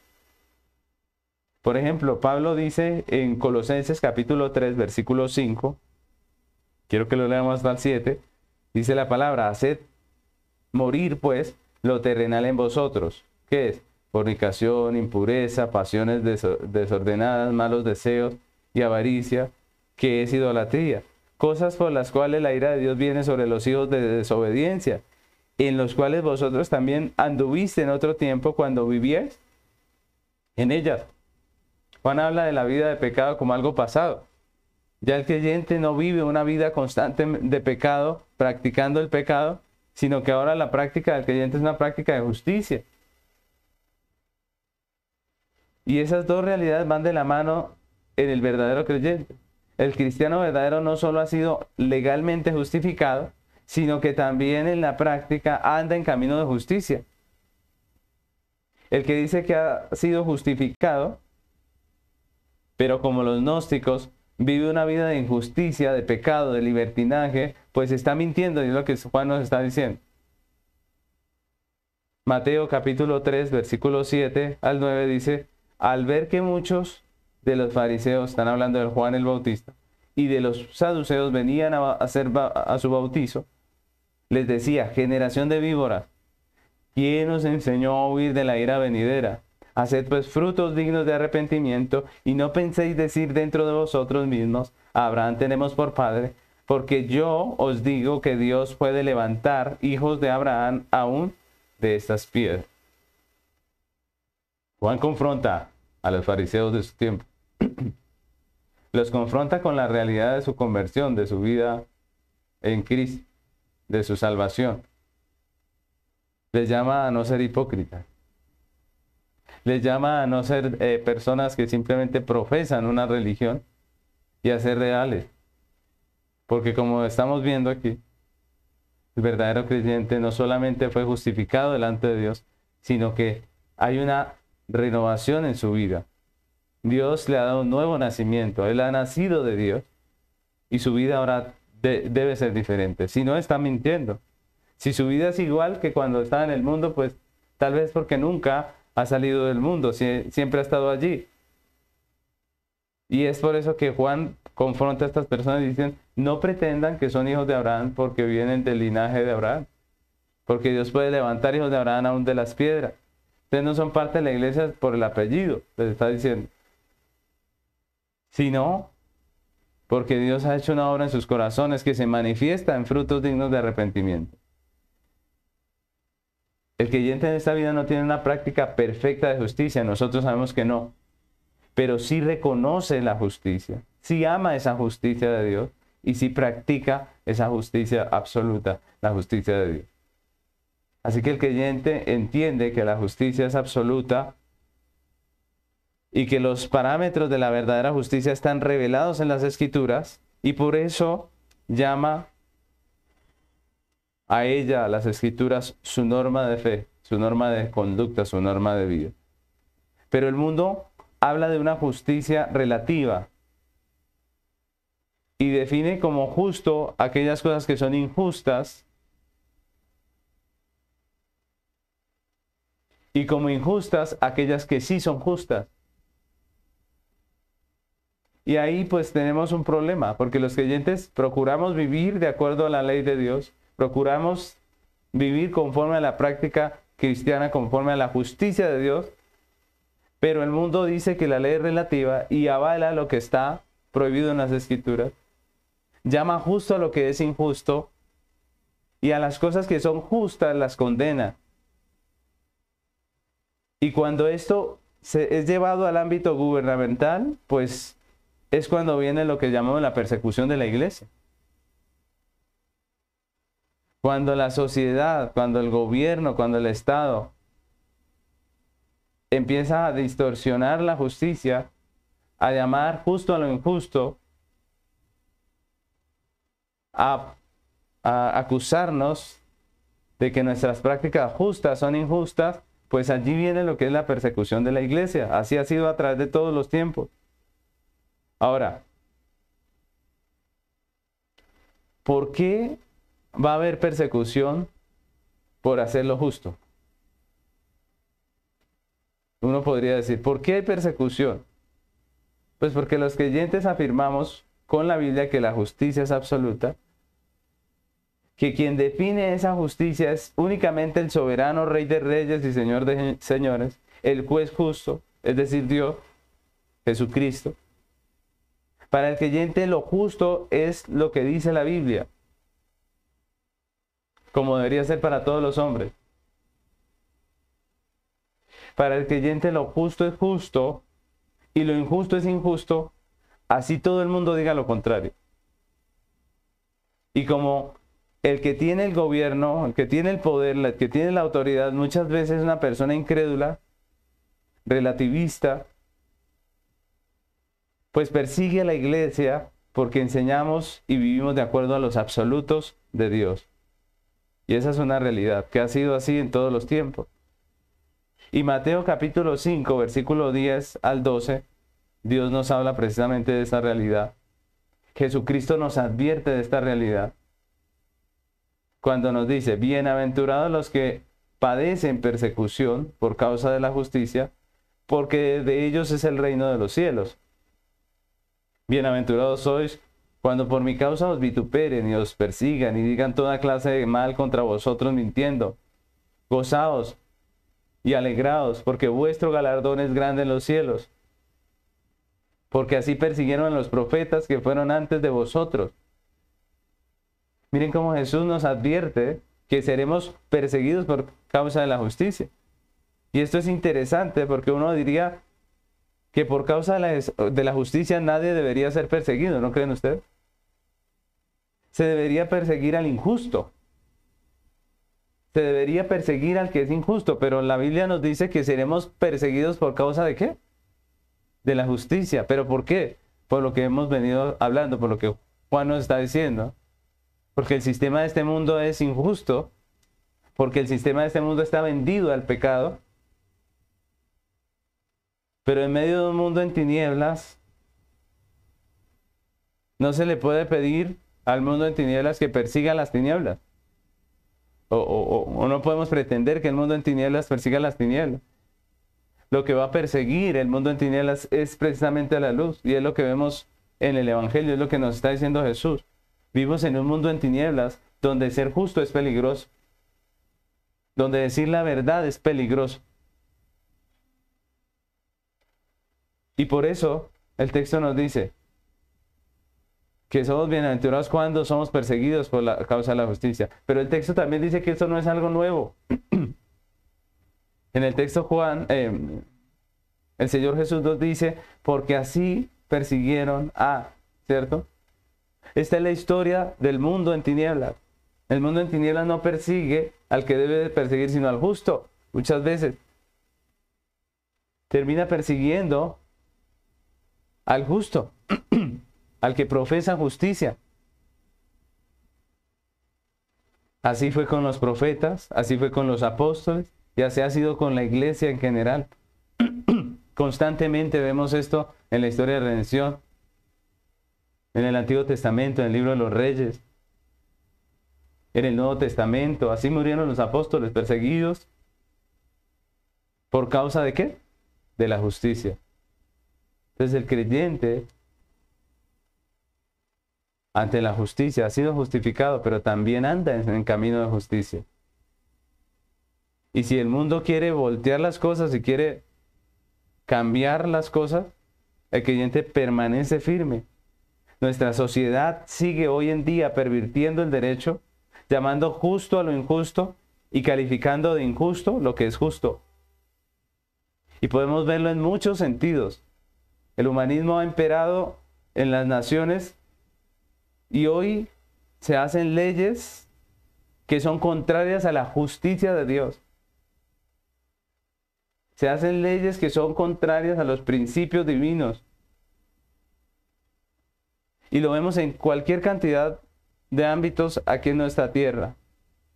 Por ejemplo, Pablo dice en Colosenses capítulo 3, versículo 5, quiero que lo leamos hasta el 7, dice la palabra, haced morir pues lo terrenal en vosotros. ¿Qué es? fornicación, impureza, pasiones desordenadas, malos deseos y avaricia, que es idolatría. Cosas por las cuales la ira de Dios viene sobre los hijos de desobediencia, en los cuales vosotros también anduviste en otro tiempo cuando vivíais en ellas. Juan habla de la vida de pecado como algo pasado. Ya el creyente no vive una vida constante de pecado, practicando el pecado, sino que ahora la práctica del creyente es una práctica de justicia. Y esas dos realidades van de la mano en el verdadero creyente. El cristiano verdadero no solo ha sido legalmente justificado, sino que también en la práctica anda en camino de justicia. El que dice que ha sido justificado, pero como los gnósticos, vive una vida de injusticia, de pecado, de libertinaje, pues está mintiendo, y es lo que Juan nos está diciendo. Mateo capítulo 3, versículo 7 al 9 dice, al ver que muchos de los fariseos, están hablando de Juan el Bautista, y de los saduceos venían a hacer a su bautizo, les decía, generación de víboras, ¿quién nos enseñó a huir de la ira venidera? Haced pues frutos dignos de arrepentimiento y no penséis decir dentro de vosotros mismos, Abraham tenemos por padre, porque yo os digo que Dios puede levantar hijos de Abraham aún de estas piedras. Juan confronta a los fariseos de su tiempo. Los confronta con la realidad de su conversión, de su vida en Cristo, de su salvación. Les llama a no ser hipócritas. Les llama a no ser eh, personas que simplemente profesan una religión y a ser reales. Porque como estamos viendo aquí, el verdadero creyente no solamente fue justificado delante de Dios, sino que hay una renovación en su vida. Dios le ha dado un nuevo nacimiento, él ha nacido de Dios y su vida ahora debe ser diferente. Si no, está mintiendo. Si su vida es igual que cuando estaba en el mundo, pues tal vez porque nunca ha salido del mundo, siempre ha estado allí. Y es por eso que Juan confronta a estas personas y dicen, no pretendan que son hijos de Abraham porque vienen del linaje de Abraham. Porque Dios puede levantar hijos de Abraham aún de las piedras. Ustedes no son parte de la iglesia por el apellido, les está diciendo. Sino porque Dios ha hecho una obra en sus corazones que se manifiesta en frutos dignos de arrepentimiento. El creyente en esta vida no tiene una práctica perfecta de justicia, nosotros sabemos que no, pero sí reconoce la justicia, sí ama esa justicia de Dios y sí practica esa justicia absoluta, la justicia de Dios. Así que el creyente entiende que la justicia es absoluta y que los parámetros de la verdadera justicia están revelados en las escrituras y por eso llama a ella, a las escrituras, su norma de fe, su norma de conducta, su norma de vida. Pero el mundo habla de una justicia relativa y define como justo aquellas cosas que son injustas y como injustas aquellas que sí son justas. Y ahí pues tenemos un problema, porque los creyentes procuramos vivir de acuerdo a la ley de Dios, procuramos vivir conforme a la práctica cristiana, conforme a la justicia de Dios, pero el mundo dice que la ley es relativa y avala lo que está prohibido en las escrituras, llama justo a lo que es injusto y a las cosas que son justas las condena. Y cuando esto se, es llevado al ámbito gubernamental, pues es cuando viene lo que llamamos la persecución de la iglesia. Cuando la sociedad, cuando el gobierno, cuando el Estado empieza a distorsionar la justicia, a llamar justo a lo injusto, a, acusarnos de que nuestras prácticas justas son injustas, pues allí viene lo que es la persecución de la iglesia. Así ha sido a través de todos los tiempos. Ahora, ¿por qué va a haber persecución por hacer lo justo. Uno podría decir, ¿por qué hay persecución? Pues porque los creyentes afirmamos con la Biblia que la justicia es absoluta, que quien define esa justicia es únicamente el soberano Rey de Reyes y Señor de Señores, el juez justo, es decir, Dios, Jesucristo. Para el creyente lo justo es lo que dice la Biblia como debería ser para todos los hombres. Para el creyente lo justo es justo y lo injusto es injusto, así todo el mundo diga lo contrario. Y como el que tiene el gobierno, el que tiene el poder, el que tiene la autoridad, muchas veces es una persona incrédula, relativista, pues persigue a la iglesia porque enseñamos y vivimos de acuerdo a los absolutos de Dios. Y esa es una realidad que ha sido así en todos los tiempos. Y Mateo capítulo 5, versículo 10 al 12, Dios nos habla precisamente de esa realidad. Jesucristo nos advierte de esta realidad. Cuando nos dice, bienaventurados los que padecen persecución por causa de la justicia, porque de ellos es el reino de los cielos. Bienaventurados sois cuando por mi causa os vituperen y os persigan y digan toda clase de mal contra vosotros mintiendo, gozaos y alegraos, porque vuestro galardón es grande en los cielos. Porque así persiguieron a los profetas que fueron antes de vosotros. Miren cómo Jesús nos advierte que seremos perseguidos por causa de la justicia. Y esto es interesante porque uno diría que por causa de la, justicia nadie debería ser perseguido, ¿no creen ustedes? Se debería perseguir al injusto. Se debería perseguir al que es injusto, pero la Biblia nos dice que seremos perseguidos por causa de qué? De la justicia. ¿Pero por qué? Por lo que hemos venido hablando, por lo que Juan nos está diciendo. Porque el sistema de este mundo es injusto, porque el sistema de este mundo está vendido al pecado. Pero en medio de un mundo en tinieblas, no se le puede pedir al mundo en tinieblas que persiga las tinieblas. O, no podemos pretender que el mundo en tinieblas persiga las tinieblas. Lo que va a perseguir el mundo en tinieblas es precisamente la luz. Y es lo que vemos en el Evangelio, es lo que nos está diciendo Jesús. Vivimos en un mundo en tinieblas donde ser justo es peligroso, donde decir la verdad es peligroso. Y por eso el texto nos dice que somos bienaventurados cuando somos perseguidos por la causa de la justicia. Pero el texto también dice que eso no es algo nuevo. en el texto Juan, em, el Señor Jesús nos dice, porque así persiguieron a, ¿cierto? Esta es la historia del mundo en tinieblas. El mundo en tinieblas no persigue al que debe de perseguir, sino al justo. Muchas veces termina persiguiendo al justo, al que profesa justicia. Así fue con los profetas, así fue con los apóstoles y así ha sido con la iglesia en general. Constantemente vemos esto en la historia de redención en el Antiguo Testamento, en el libro de los Reyes, en el Nuevo Testamento. Así murieron los apóstoles perseguidos. ¿Por causa de qué? De la justicia. Entonces el creyente ante la justicia ha sido justificado, pero también anda en camino de justicia. Y si el mundo quiere voltear las cosas y quiere cambiar las cosas, el creyente permanece firme nuestra sociedad sigue hoy en día pervirtiendo el derecho, llamando justo a lo injusto y calificando de injusto lo que es justo. Y podemos verlo en muchos sentidos. El humanismo ha imperado en las naciones y hoy se hacen leyes que son contrarias a la justicia de Dios. Se hacen leyes que son contrarias a los principios divinos. Y lo vemos en cualquier cantidad de ámbitos aquí en nuestra tierra.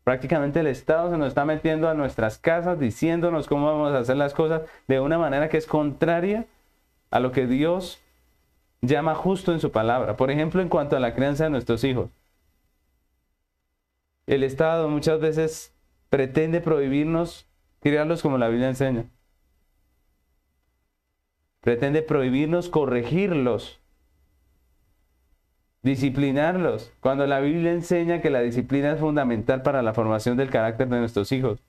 Prácticamente el Estado se nos está metiendo a nuestras casas diciéndonos cómo vamos a hacer las cosas de una manera que es contraria a lo que Dios llama justo en su palabra. Por ejemplo, en cuanto a la crianza de nuestros hijos. El Estado muchas veces pretende prohibirnos criarlos como la Biblia enseña. Pretende prohibirnos corregirlos disciplinarlos, cuando la Biblia enseña que la disciplina es fundamental para la formación del carácter de nuestros hijos.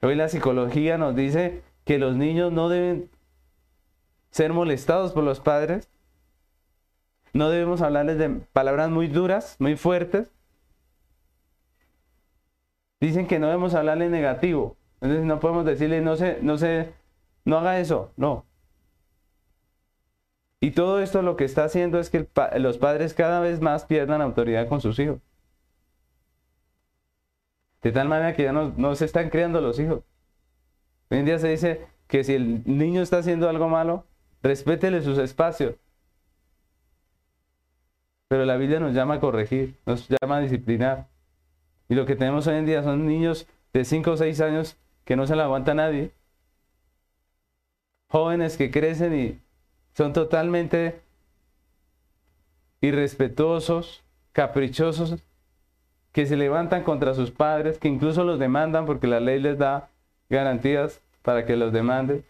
Hoy la psicología nos dice que los niños no deben ser molestados por los padres, no debemos hablarles de palabras muy duras, muy fuertes. Dicen que no debemos hablarle negativo, entonces no podemos decirle no se, no se, no haga eso, no. Y todo esto lo que está haciendo es que los padres cada vez más pierdan autoridad con sus hijos. De tal manera que ya no, se están creando los hijos. Hoy en día se dice que si el niño está haciendo algo malo, respétele sus espacios. Pero la Biblia nos llama a corregir, nos llama a disciplinar. Y lo que tenemos hoy en día son niños de 5 o 6 años que no se la aguanta nadie. Jóvenes que crecen y son totalmente irrespetuosos, caprichosos, que se levantan contra sus padres, que incluso los demandan porque la ley les da garantías para que los demanden.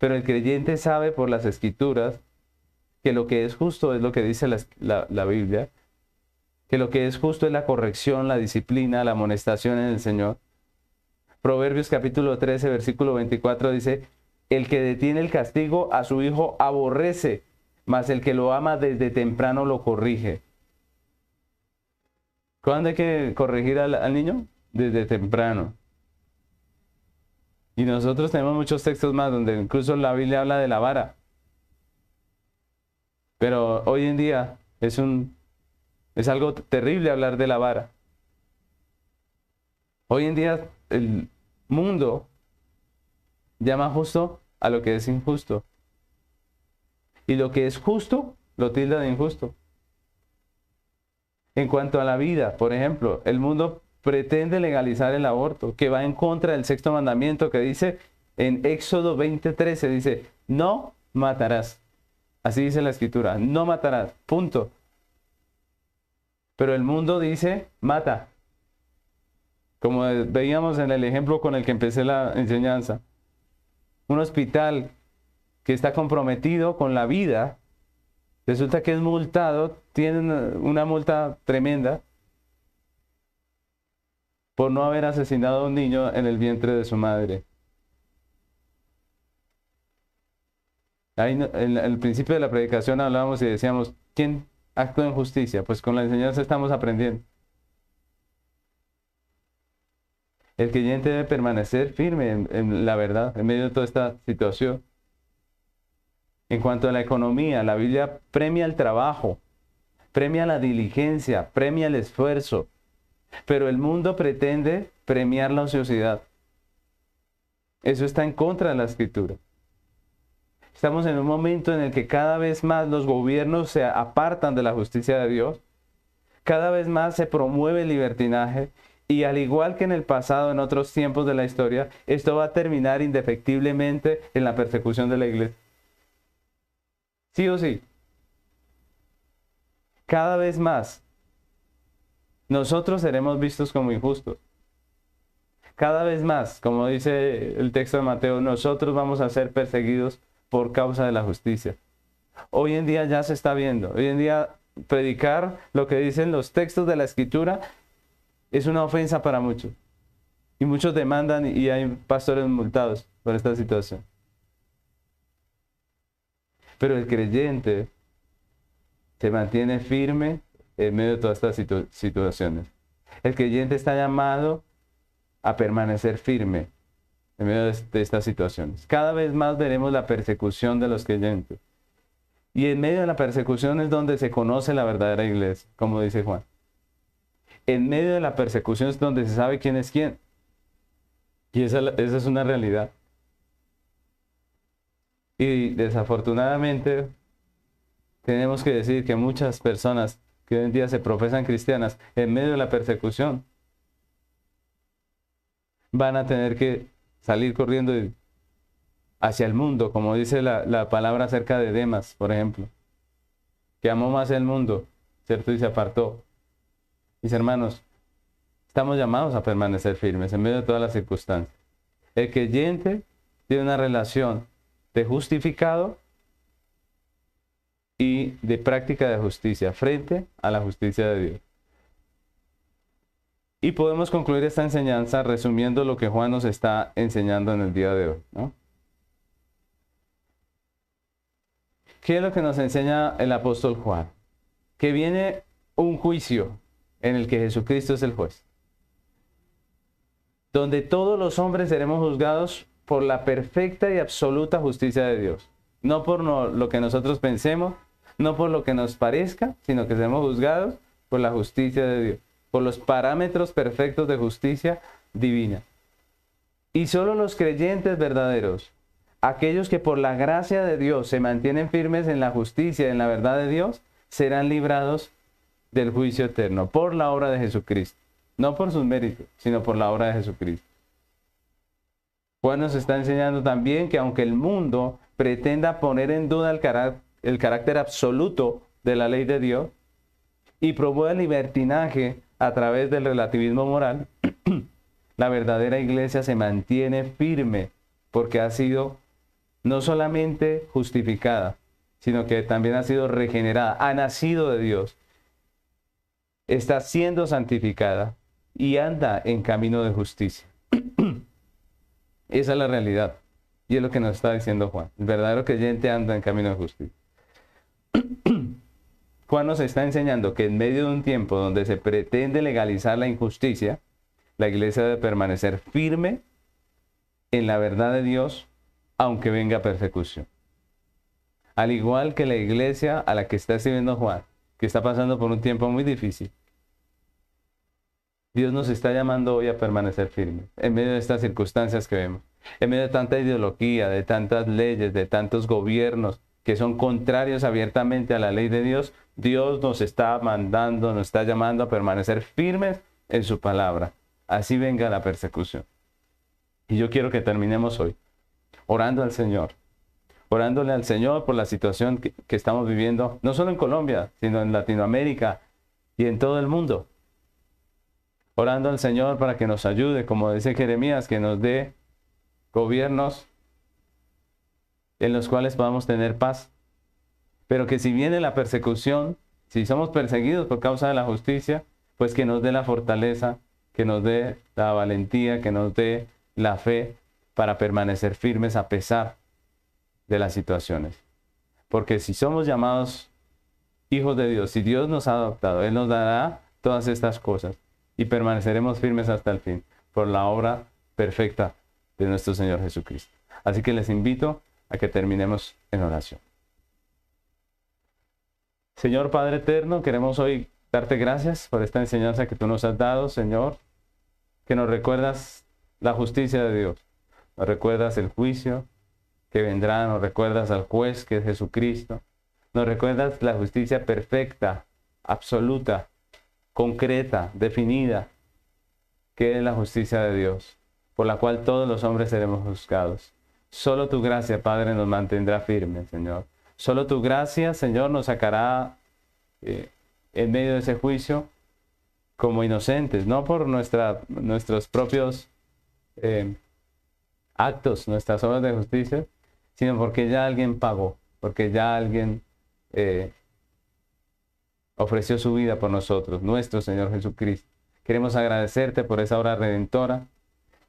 Pero el creyente sabe por las escrituras que lo que es justo es lo que dice la, la Biblia, que lo que es justo es la corrección, la disciplina, la amonestación en el Señor. Proverbios capítulo 13, versículo 24 dice, el que detiene el castigo a su hijo aborrece, mas el que lo ama desde temprano lo corrige. ¿Cuándo hay que corregir al, al niño? Desde temprano. Y nosotros tenemos muchos textos más donde incluso la Biblia habla de la vara. Pero hoy en día es un es algo terrible hablar de la vara. Hoy en día el mundo llama justo a lo que es injusto. Y lo que es justo lo tilda de injusto. En cuanto a la vida, por ejemplo, el mundo pretende legalizar el aborto, que va en contra del sexto mandamiento que dice en Éxodo 20:13, dice, no matarás. Así dice la escritura, no matarás, punto. Pero el mundo dice, mata. Como veíamos en el ejemplo con el que empecé la enseñanza. Un hospital que está comprometido con la vida, resulta que es multado, tiene una multa tremenda por no haber asesinado a un niño en el vientre de su madre. Ahí en el principio de la predicación hablábamos y decíamos, ¿quién actúa en justicia? Pues con la enseñanza estamos aprendiendo. El creyente debe permanecer firme en, la verdad en medio de toda esta situación. En cuanto a la economía, la Biblia premia el trabajo, premia la diligencia, premia el esfuerzo, pero el mundo pretende premiar la ociosidad. Eso está en contra de la escritura. Estamos en un momento en el que cada vez más los gobiernos se apartan de la justicia de Dios, cada vez más se promueve el libertinaje y al igual que en el pasado, en otros tiempos de la historia, esto va a terminar indefectiblemente en la persecución de la iglesia. Sí o sí. Cada vez más, nosotros seremos vistos como injustos. Cada vez más, como dice el texto de Mateo, nosotros vamos a ser perseguidos por causa de la justicia. Hoy en día ya se está viendo. Hoy en día predicar lo que dicen los textos de la escritura es una ofensa para muchos. Y muchos demandan y hay pastores multados por esta situación. Pero el creyente se mantiene firme en medio de todas estas situaciones. El creyente está llamado a permanecer firme en medio de estas situaciones. Cada vez más veremos la persecución de los creyentes. Y en medio de la persecución es donde se conoce la verdadera iglesia, como dice Juan en medio de la persecución es donde se sabe quién es quién. Y esa, es una realidad. Y desafortunadamente tenemos que decir que muchas personas que hoy en día se profesan cristianas en medio de la persecución van a tener que salir corriendo hacia el mundo, como dice la, la palabra acerca de Demas, por ejemplo, que amó más el mundo, ¿cierto? Y se apartó. Mis hermanos, estamos llamados a permanecer firmes en medio de todas las circunstancias. El creyente tiene una relación de justificado y de práctica de justicia frente a la justicia de Dios. Y podemos concluir esta enseñanza resumiendo lo que Juan nos está enseñando en el día de hoy. ¿Qué es lo que nos enseña el apóstol Juan? Que viene un juicio en el que Jesucristo es el juez. Donde todos los hombres seremos juzgados por la perfecta y absoluta justicia de Dios. No por lo que nosotros pensemos, no por lo que nos parezca, sino que seremos juzgados por la justicia de Dios, por los parámetros perfectos de justicia divina. Y solo los creyentes verdaderos, aquellos que por la gracia de Dios se mantienen firmes en la justicia en la verdad de Dios, serán librados del juicio eterno por la obra de Jesucristo. No por sus méritos, sino por la obra de Jesucristo. Juan nos está enseñando también que aunque el mundo pretenda poner en duda el, el carácter absoluto de la ley de Dios y promueve el libertinaje a través del relativismo moral, la verdadera iglesia se mantiene firme porque ha sido no solamente justificada, sino que también ha sido regenerada, ha nacido de Dios está siendo santificada y anda en camino de justicia. Esa es la realidad. Y es lo que nos está diciendo Juan. El verdadero creyente anda en camino de justicia. Juan nos está enseñando que en medio de un tiempo donde se pretende legalizar la injusticia, la iglesia debe permanecer firme en la verdad de Dios, aunque venga persecución. Al igual que la iglesia a la que está escribiendo Juan, que está pasando por un tiempo muy difícil. Dios nos está llamando hoy a permanecer firmes en medio de estas circunstancias que vemos, en medio de tanta ideología, de tantas leyes, de tantos gobiernos que son contrarios abiertamente a la ley de Dios. Dios nos está mandando, nos está llamando a permanecer firmes en su palabra. Así venga la persecución. Y yo quiero que terminemos hoy orando al Señor, orándole al Señor por la situación que, que, estamos viviendo, no solo en Colombia, sino en Latinoamérica y en todo el mundo. Orando al Señor para que nos ayude, como dice Jeremías, que nos dé gobiernos en los cuales podamos tener paz. Pero que si viene la persecución, si somos perseguidos por causa de la justicia, pues que nos dé la fortaleza, que nos dé la valentía, que nos dé la fe para permanecer firmes a pesar de las situaciones. Porque si somos llamados hijos de Dios, si Dios nos ha adoptado, Él nos dará todas estas cosas y permaneceremos firmes hasta el fin por la obra perfecta de nuestro Señor Jesucristo. Así que les invito a que terminemos en oración. Señor Padre Eterno, queremos hoy darte gracias por esta enseñanza que tú nos has dado, Señor, que nos recuerdas la justicia de Dios, nos recuerdas el juicio que vendrá, nos recuerdas al juez que es Jesucristo, nos recuerdas la justicia perfecta, absoluta, concreta, definida, que es la justicia de Dios, por la cual todos los hombres seremos juzgados. Solo tu gracia, Padre, nos mantendrá firmes, Señor. Solo tu gracia, Señor, nos sacará eh, en medio de ese juicio como inocentes, no por nuestros propios eh, actos, nuestras obras de justicia, sino porque ya alguien pagó, porque ya alguien eh, ofreció su vida por nosotros, nuestro Señor Jesucristo. Queremos agradecerte por esa obra redentora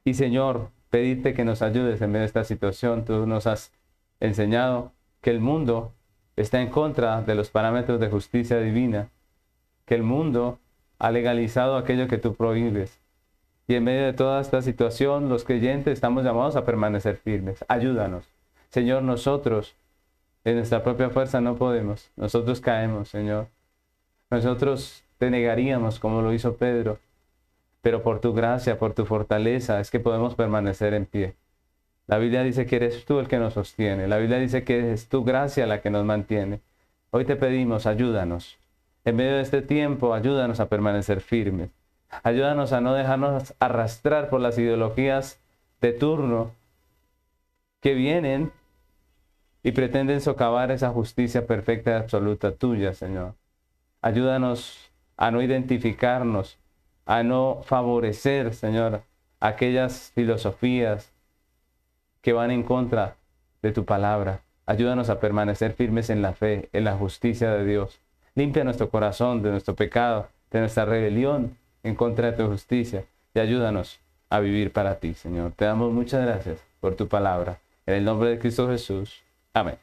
y Señor, pedirte que nos ayudes en medio de esta situación. Tú nos has enseñado que el mundo está en contra de los parámetros de justicia divina, que el mundo ha legalizado aquello que tú prohíbes. Y en medio de toda esta situación, los creyentes estamos llamados a permanecer firmes. Ayúdanos. Señor, nosotros en nuestra propia fuerza no podemos. Nosotros caemos, Señor. Nosotros te negaríamos como lo hizo Pedro pero por tu gracia, por tu fortaleza, es que podemos permanecer en pie. La Biblia dice que eres tú el que nos sostiene. La Biblia dice que es tu gracia la que nos mantiene. Hoy te pedimos, ayúdanos. En medio de este tiempo, ayúdanos a permanecer firmes. Ayúdanos a no dejarnos arrastrar por las ideologías de turno que vienen y pretenden socavar esa justicia perfecta y absoluta tuya, Señor. Ayúdanos a no identificarnos a no favorecer, Señor, aquellas filosofías que van en contra de tu palabra. Ayúdanos a permanecer firmes en la fe, en la justicia de Dios. Limpia nuestro corazón de nuestro pecado, de nuestra rebelión en contra de tu justicia y ayúdanos a vivir para ti, Señor. Te damos muchas gracias por tu palabra. En el nombre de Cristo Jesús. Amén.